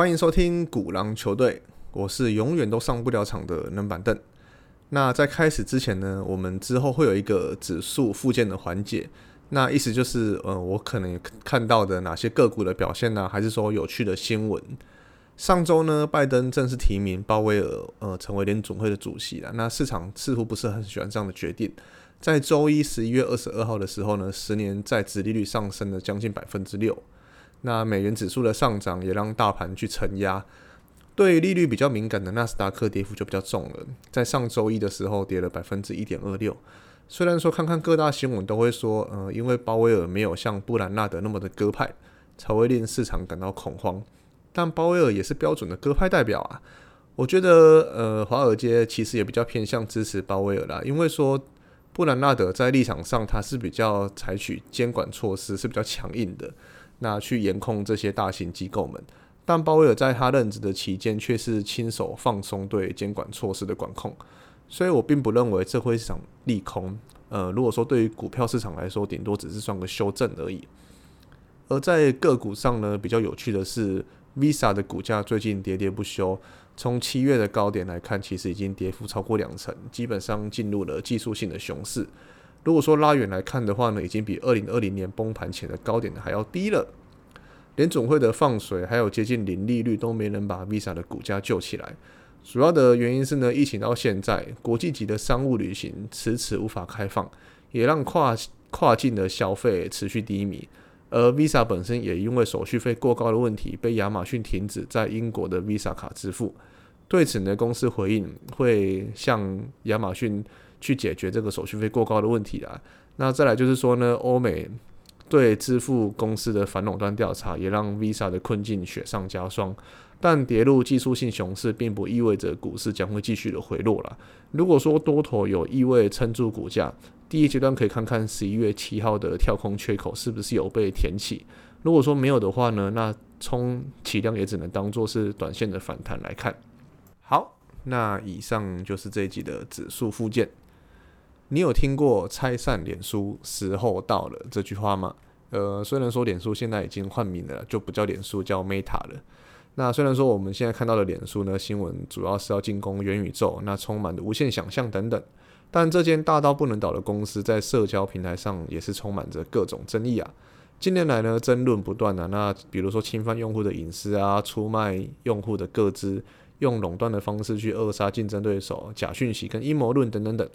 欢迎收听古狼球队，我是永远都上不了场的冷板凳。那在开始之前呢，我们之后会有一个指数附件的环节。那意思就是，呃，我可能看到的哪些个股的表现呢？还是说有趣的新闻？上周呢，拜登正式提名鲍威尔，呃，成为联总会的主席了。那市场似乎不是很喜欢这样的决定。在周一十一月二十二号的时候呢，十年在职利率上升了将近百分之六。那美元指数的上涨也让大盘去承压。对利率比较敏感的纳斯达克跌幅就比较重了，在上周一的时候跌了百分之一点二六。虽然说看看各大新闻都会说，呃，因为鲍威尔没有像布兰纳德那么的鸽派，才会令市场感到恐慌。但鲍威尔也是标准的鸽派代表啊。我觉得，呃，华尔街其实也比较偏向支持鲍威尔啦，因为说布兰纳德在立场上他是比较采取监管措施，是比较强硬的，那去严控这些大型机构们。但鲍威尔在他任职的期间，却是亲手放松对监管措施的管控，所以我并不认为这会是场利空。呃，如果说对于股票市场来说，顶多只是算个修正而已。而在个股上呢，比较有趣的是，Visa 的股价最近喋喋不休，从七月的高点来看，其实已经跌幅超过两成，基本上进入了技术性的熊市。如果说拉远来看的话呢，已经比二零二零年崩盘前的高点还要低了。联总会的放水，还有接近零利率，都没能把 Visa 的股价救起来。主要的原因是呢，疫情到现在，国际级的商务旅行迟迟无法开放，也让跨跨境的消费持续低迷。而 Visa 本身也因为手续费过高的问题，被亚马逊停止在英国的 Visa 卡支付。对此呢，公司回应会向亚马逊去解决这个手续费过高的问题啦。那再来就是说呢，欧美。对支付公司的反垄断调查，也让 Visa 的困境雪上加霜。但跌入技术性熊市，并不意味着股市将会继续的回落了。如果说多头有意味撑住股价，第一阶段可以看看十一月七号的跳空缺口是不是有被填起。如果说没有的话呢，那充其量也只能当做是短线的反弹来看。好，那以上就是这一集的指数附件。你有听过拆散脸书时候到了这句话吗？呃，虽然说脸书现在已经换名了，就不叫脸书，叫 Meta 了。那虽然说我们现在看到的脸书呢，新闻主要是要进攻元宇宙，那充满的无限想象等等。但这间大到不能倒的公司在社交平台上也是充满着各种争议啊。近年来呢，争论不断啊。那比如说侵犯用户的隐私啊，出卖用户的个资，用垄断的方式去扼杀竞争对手，假讯息跟阴谋论等等等。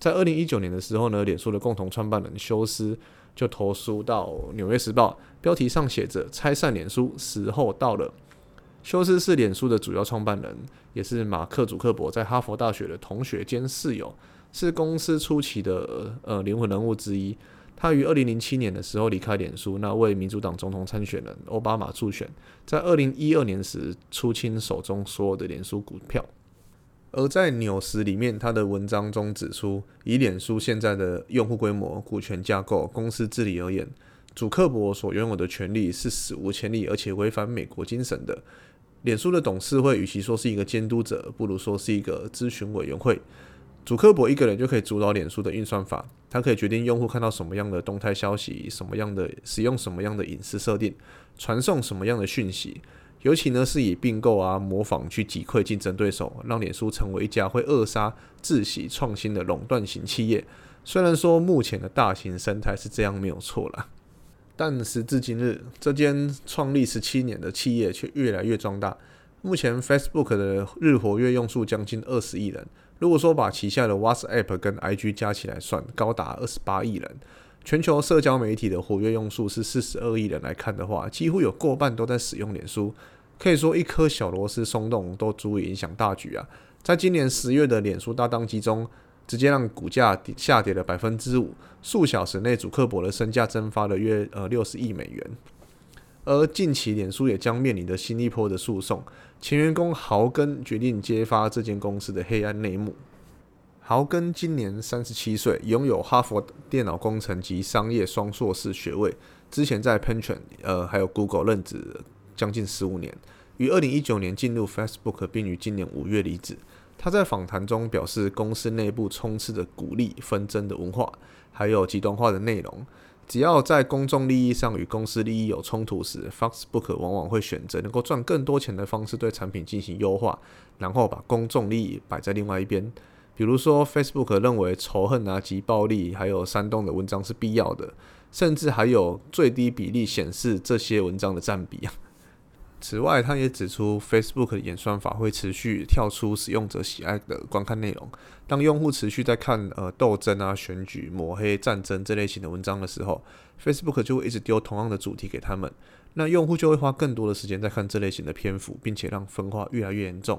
在二零一九年的时候呢，脸书的共同创办人休斯就投书到《纽约时报》，标题上写着“拆散脸书时候到了”。休斯是脸书的主要创办人，也是马克·祖克伯在哈佛大学的同学兼室友，是公司初期的呃灵魂人物之一。他于二零零七年的时候离开脸书，那为民主党总统参选人奥巴马助选，在二零一二年时出清手中所有的脸书股票。而在纽时里面，他的文章中指出，以脸书现在的用户规模、股权架构、公司治理而言，主克伯所拥有的权利是史无前例，而且违反美国精神的。脸书的董事会与其说是一个监督者，不如说是一个咨询委员会。主克伯一个人就可以主导脸书的运算法，他可以决定用户看到什么样的动态消息，什么样的使用什么样的隐私设定，传送什么样的讯息。尤其呢，是以并购啊、模仿去击溃竞争对手，让脸书成为一家会扼杀自喜创新的垄断型企业。虽然说目前的大型生态是这样没有错啦，但时至今日，这间创立十七年的企业却越来越壮大。目前 Facebook 的日活跃用户将近二十亿人，如果说把旗下的 WhatsApp 跟 IG 加起来算，高达二十八亿人。全球社交媒体的活跃用数是四十二亿人来看的话，几乎有过半都在使用脸书。可以说，一颗小螺丝松动都足以影响大局啊！在今年十月的脸书大当机中，直接让股价下跌了百分之五，数小时内，主克伯的身价蒸发了约呃六十亿美元。而近期，脸书也将面临的新一波的诉讼，前员工豪根决定揭发这间公司的黑暗内幕。豪根今年三十七岁，拥有哈佛电脑工程及商业双硕士学位。之前在 Pension 呃还有 Google 任职将近十五年，于二零一九年进入 Facebook，并于今年五月离职。他在访谈中表示，公司内部充斥着鼓励纷争的文化，还有极端化的内容。只要在公众利益上与公司利益有冲突时，Facebook 往往会选择能够赚更多钱的方式对产品进行优化，然后把公众利益摆在另外一边。比如说，Facebook 认为仇恨啊及暴力还有煽动的文章是必要的，甚至还有最低比例显示这些文章的占比啊。此外，他也指出，Facebook 的演算法会持续跳出使用者喜爱的观看内容。当用户持续在看呃斗争啊、选举、抹黑、战争这类型的文章的时候，Facebook 就会一直丢同样的主题给他们。那用户就会花更多的时间在看这类型的篇幅，并且让分化越来越严重。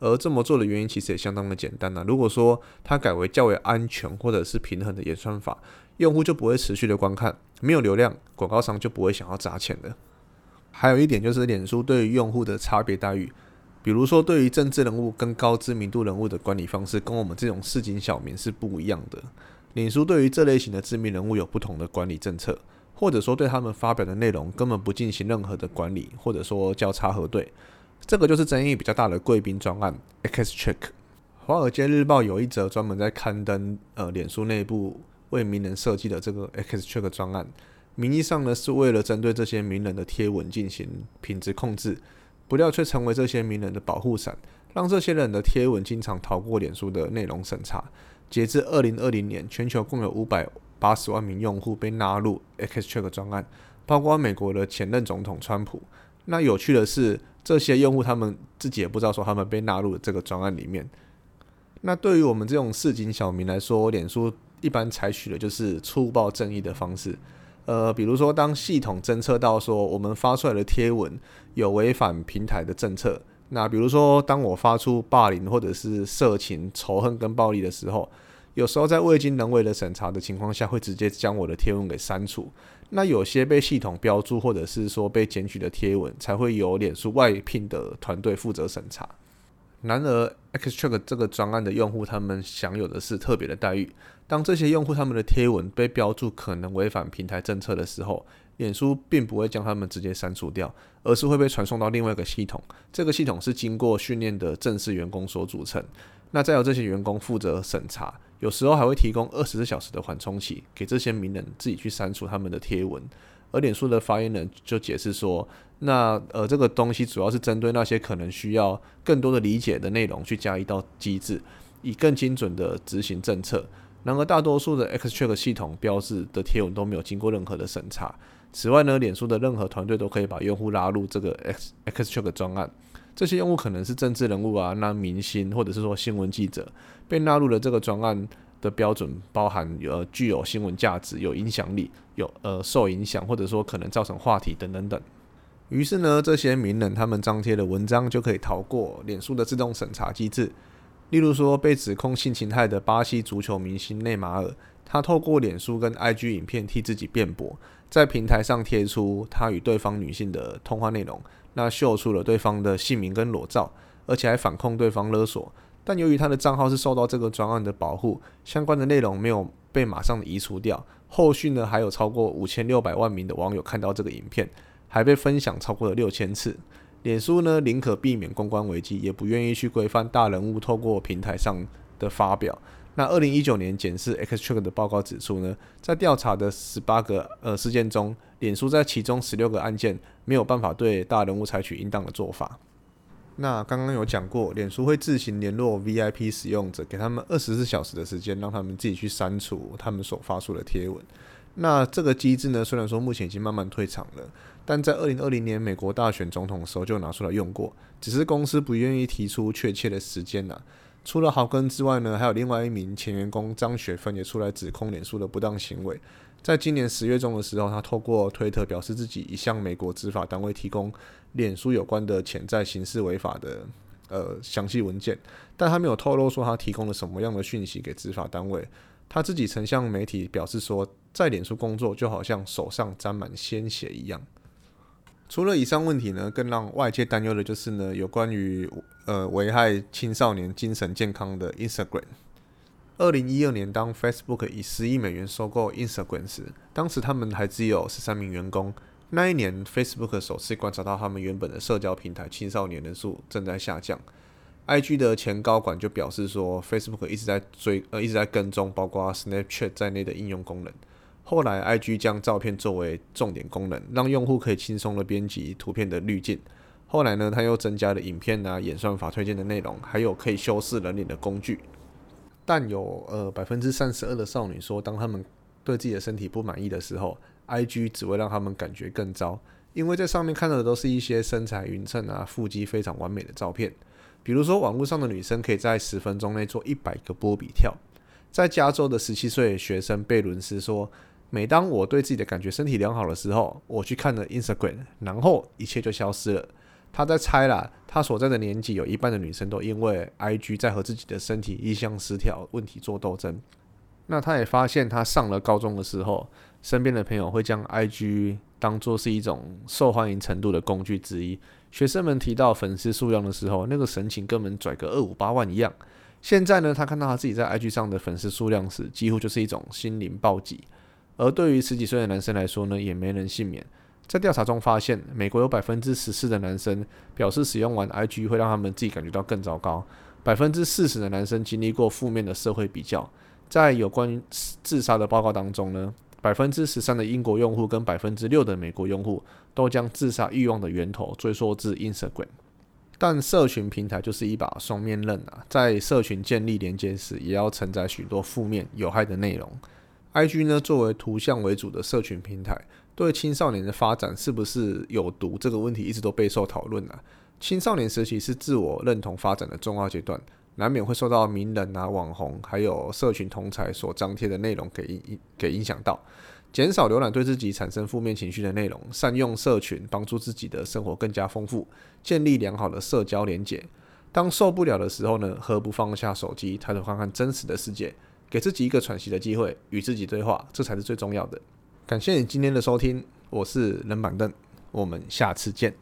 而这么做的原因其实也相当的简单呐。如果说它改为较为安全或者是平衡的演算法，用户就不会持续的观看，没有流量，广告商就不会想要砸钱的。还有一点就是，脸书对于用户的差别待遇，比如说对于政治人物跟高知名度人物的管理方式，跟我们这种市井小民是不一样的。脸书对于这类型的知名人物有不同的管理政策，或者说对他们发表的内容根本不进行任何的管理，或者说交叉核对。这个就是争议比较大的贵宾专案 X Check。华尔街日报有一则专门在刊登呃脸书内部为名人设计的这个 X Check 专案。名义上呢是为了针对这些名人的贴文进行品质控制，不料却成为这些名人的保护伞，让这些人的贴文经常逃过脸书的内容审查。截至二零二零年，全球共有五百八十万名用户被纳入 Xcheck 专案，包括美国的前任总统川普。那有趣的是，这些用户他们自己也不知道说他们被纳入这个专案里面。那对于我们这种市井小民来说，脸书一般采取的就是粗暴正义的方式。呃，比如说，当系统侦测到说我们发出来的贴文有违反平台的政策，那比如说，当我发出霸凌或者是色情、仇恨跟暴力的时候，有时候在未经人为的审查的情况下，会直接将我的贴文给删除。那有些被系统标注或者是说被检举的贴文，才会由脸书外聘的团队负责审查。然而，Xcheck 这个专案的用户，他们享有的是特别的待遇。当这些用户他们的贴文被标注可能违反平台政策的时候，脸书并不会将他们直接删除掉，而是会被传送到另外一个系统。这个系统是经过训练的正式员工所组成。那再由这些员工负责审查，有时候还会提供二十四小时的缓冲期，给这些名人自己去删除他们的贴文。而脸书的发言人就解释说。那呃，这个东西主要是针对那些可能需要更多的理解的内容去加一道机制，以更精准的执行政策。然而，大多数的 Xcheck 系统标志的贴文都没有经过任何的审查。此外呢，脸书的任何团队都可以把用户拉入这个 X Xcheck 专案。这些用户可能是政治人物啊，那明星或者是说新闻记者，被纳入了这个专案的标准包含呃具有新闻价值、有影响力、有呃受影响，或者说可能造成话题等等等。于是呢，这些名人他们张贴的文章就可以逃过脸书的自动审查机制。例如说，被指控性侵害的巴西足球明星内马尔，他透过脸书跟 IG 影片替自己辩驳，在平台上贴出他与对方女性的通话内容，那秀出了对方的姓名跟裸照，而且还反控对方勒索。但由于他的账号是受到这个专案的保护，相关的内容没有被马上移除掉。后续呢，还有超过五千六百万名的网友看到这个影片。还被分享超过了六千次。脸书呢，宁可避免公关危机，也不愿意去规范大人物透过平台上的发表。那二零一九年检视 Xcheck 的报告指出呢，在调查的十八个呃事件中，脸书在其中十六个案件没有办法对大人物采取应当的做法。那刚刚有讲过，脸书会自行联络 VIP 使用者，给他们二十四小时的时间，让他们自己去删除他们所发出的贴文。那这个机制呢，虽然说目前已经慢慢退场了。但在二零二零年美国大选总统的时候就拿出来用过，只是公司不愿意提出确切的时间呐。除了豪根之外呢，还有另外一名前员工张雪芬也出来指控脸书的不当行为。在今年十月中的时候，他透过推特表示自己已向美国执法单位提供脸书有关的潜在刑事违法的呃详细文件，但他没有透露说他提供了什么样的讯息给执法单位。他自己曾向媒体表示说，在脸书工作就好像手上沾满鲜血一样。除了以上问题呢，更让外界担忧的就是呢，有关于呃危害青少年精神健康的 Instagram。二零一二年，当 Facebook 以十亿美元收购 Instagram 时，当时他们还只有十三名员工。那一年，Facebook 首次观察到他们原本的社交平台青少年人数正在下降。IG 的前高管就表示说，Facebook 一直在追呃一直在跟踪包括 Snapchat 在内的应用功能。后来，IG 将照片作为重点功能，让用户可以轻松的编辑图片的滤镜。后来呢，他又增加了影片啊、演算法推荐的内容，还有可以修饰人脸的工具。但有呃百分之三十二的少女说，当他们对自己的身体不满意的时候，IG 只会让他们感觉更糟，因为在上面看到的都是一些身材匀称啊、腹肌非常完美的照片。比如说，网络上的女生可以在十分钟内做一百个波比跳。在加州的十七岁学生贝伦斯说。每当我对自己的感觉身体良好的时候，我去看了 Instagram，然后一切就消失了。他在猜啦，他所在的年纪有一半的女生都因为 IG 在和自己的身体一向失调问题做斗争。那他也发现，他上了高中的时候，身边的朋友会将 IG 当做是一种受欢迎程度的工具之一。学生们提到粉丝数量的时候，那个神情根本拽个二五八万一样。现在呢，他看到他自己在 IG 上的粉丝数量时，几乎就是一种心灵暴击。而对于十几岁的男生来说呢，也没人幸免。在调查中发现，美国有百分之十四的男生表示使用完 IG 会让他们自己感觉到更糟糕。百分之四十的男生经历过负面的社会比较。在有关自杀的报告当中呢，百分之十三的英国用户跟百分之六的美国用户都将自杀欲望的源头追溯至 Instagram。但社群平台就是一把双面刃啊，在社群建立连接时，也要承载许多负面有害的内容。I.G 呢，作为图像为主的社群平台，对青少年的发展是不是有毒这个问题一直都备受讨论啊。青少年时期是自我认同发展的重要阶段，难免会受到名人啊、网红还有社群同才所张贴的内容给影给影响到，减少浏览对自己产生负面情绪的内容，善用社群帮助自己的生活更加丰富，建立良好的社交连结。当受不了的时候呢，何不放下手机，抬头看看真实的世界？给自己一个喘息的机会，与自己对话，这才是最重要的。感谢你今天的收听，我是冷板凳，我们下次见。